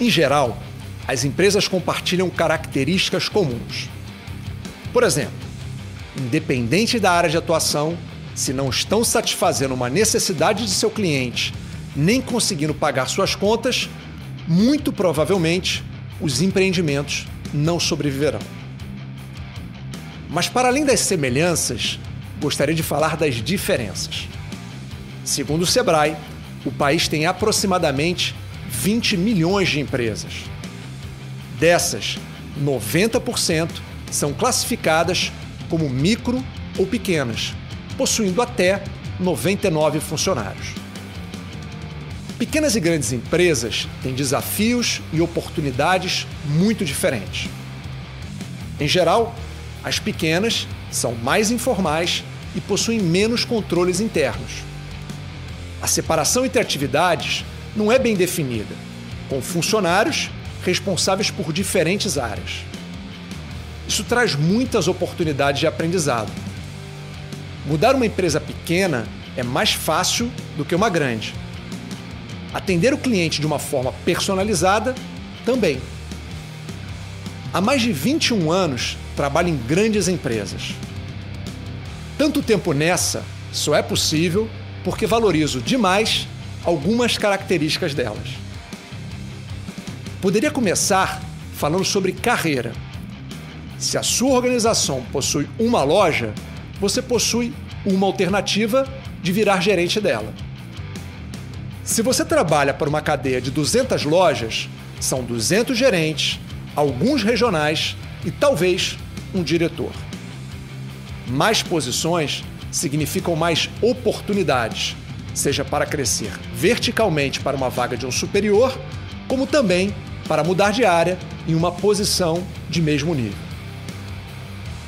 Em geral, as empresas compartilham características comuns. Por exemplo, independente da área de atuação, se não estão satisfazendo uma necessidade de seu cliente, nem conseguindo pagar suas contas, muito provavelmente os empreendimentos não sobreviverão. Mas, para além das semelhanças, gostaria de falar das diferenças. Segundo o Sebrae, o país tem aproximadamente 20 milhões de empresas. Dessas, 90% são classificadas como micro ou pequenas, possuindo até 99 funcionários. Pequenas e grandes empresas têm desafios e oportunidades muito diferentes. Em geral, as pequenas são mais informais e possuem menos controles internos. A separação entre atividades não é bem definida, com funcionários responsáveis por diferentes áreas. Isso traz muitas oportunidades de aprendizado. Mudar uma empresa pequena é mais fácil do que uma grande. Atender o cliente de uma forma personalizada também. Há mais de 21 anos trabalho em grandes empresas. Tanto tempo nessa só é possível porque valorizo demais algumas características delas. Poderia começar falando sobre carreira. Se a sua organização possui uma loja, você possui uma alternativa de virar gerente dela. Se você trabalha para uma cadeia de 200 lojas, são 200 gerentes, alguns regionais e talvez um diretor. Mais posições significam mais oportunidades, seja para crescer verticalmente para uma vaga de um superior, como também para mudar de área em uma posição de mesmo nível.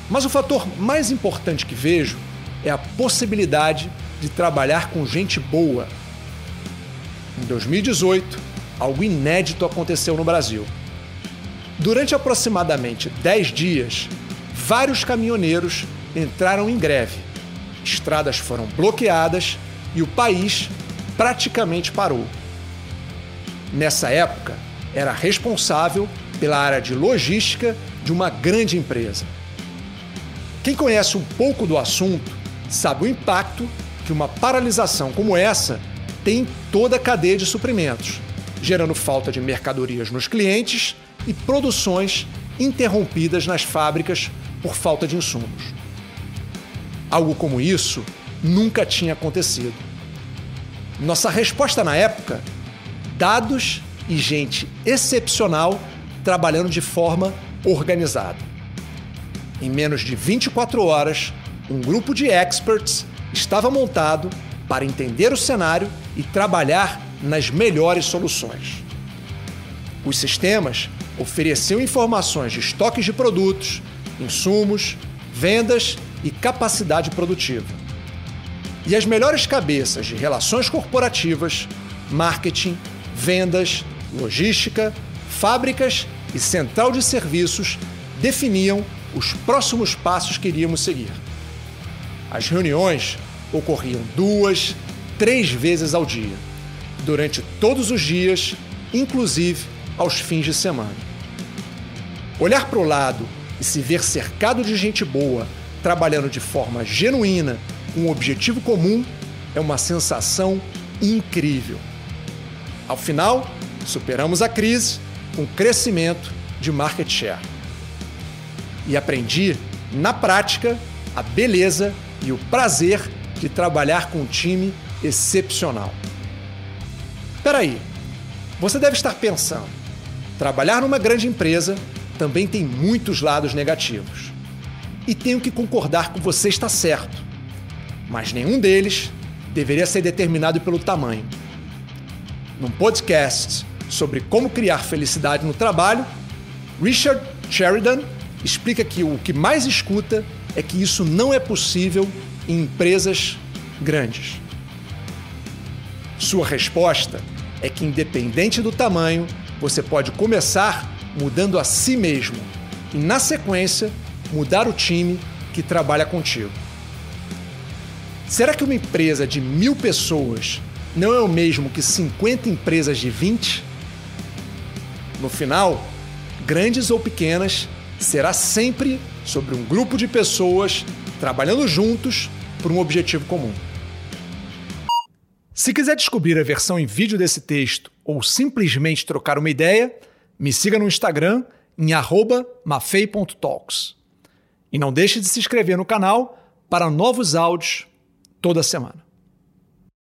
Mas o fator mais importante que vejo é a possibilidade de trabalhar com gente boa. Em 2018, algo inédito aconteceu no Brasil. Durante aproximadamente 10 dias, vários caminhoneiros entraram em greve. Estradas foram bloqueadas e o país praticamente parou. Nessa época, era responsável pela área de logística de uma grande empresa. Quem conhece um pouco do assunto sabe o impacto que uma paralisação como essa tem em toda a cadeia de suprimentos, gerando falta de mercadorias nos clientes e produções interrompidas nas fábricas por falta de insumos. Algo como isso nunca tinha acontecido. Nossa resposta na época: dados e gente excepcional trabalhando de forma organizada. Em menos de 24 horas, um grupo de experts estava montado para entender o cenário e trabalhar nas melhores soluções. Os sistemas ofereciam informações de estoques de produtos, insumos, vendas e capacidade produtiva. E as melhores cabeças de relações corporativas, marketing, vendas, logística, fábricas e central de serviços definiam os próximos passos que iríamos seguir. As reuniões ocorriam duas, três vezes ao dia, durante todos os dias, inclusive aos fins de semana. Olhar para o lado e se ver cercado de gente boa, trabalhando de forma genuína, um objetivo comum, é uma sensação incrível. Ao final, superamos a crise com crescimento de market share. E aprendi, na prática, a beleza e o prazer de trabalhar com um time excepcional. Peraí, você deve estar pensando, trabalhar numa grande empresa também tem muitos lados negativos. E tenho que concordar com você está certo. Mas nenhum deles deveria ser determinado pelo tamanho. Num podcast sobre como criar felicidade no trabalho, Richard Sheridan explica que o que mais escuta é que isso não é possível em empresas grandes. Sua resposta é que, independente do tamanho, você pode começar mudando a si mesmo e, na sequência, mudar o time que trabalha contigo. Será que uma empresa de mil pessoas não é o mesmo que 50 empresas de 20? No final, grandes ou pequenas, será sempre sobre um grupo de pessoas trabalhando juntos por um objetivo comum. Se quiser descobrir a versão em vídeo desse texto ou simplesmente trocar uma ideia, me siga no Instagram em mafei.talks. E não deixe de se inscrever no canal para novos áudios toda semana.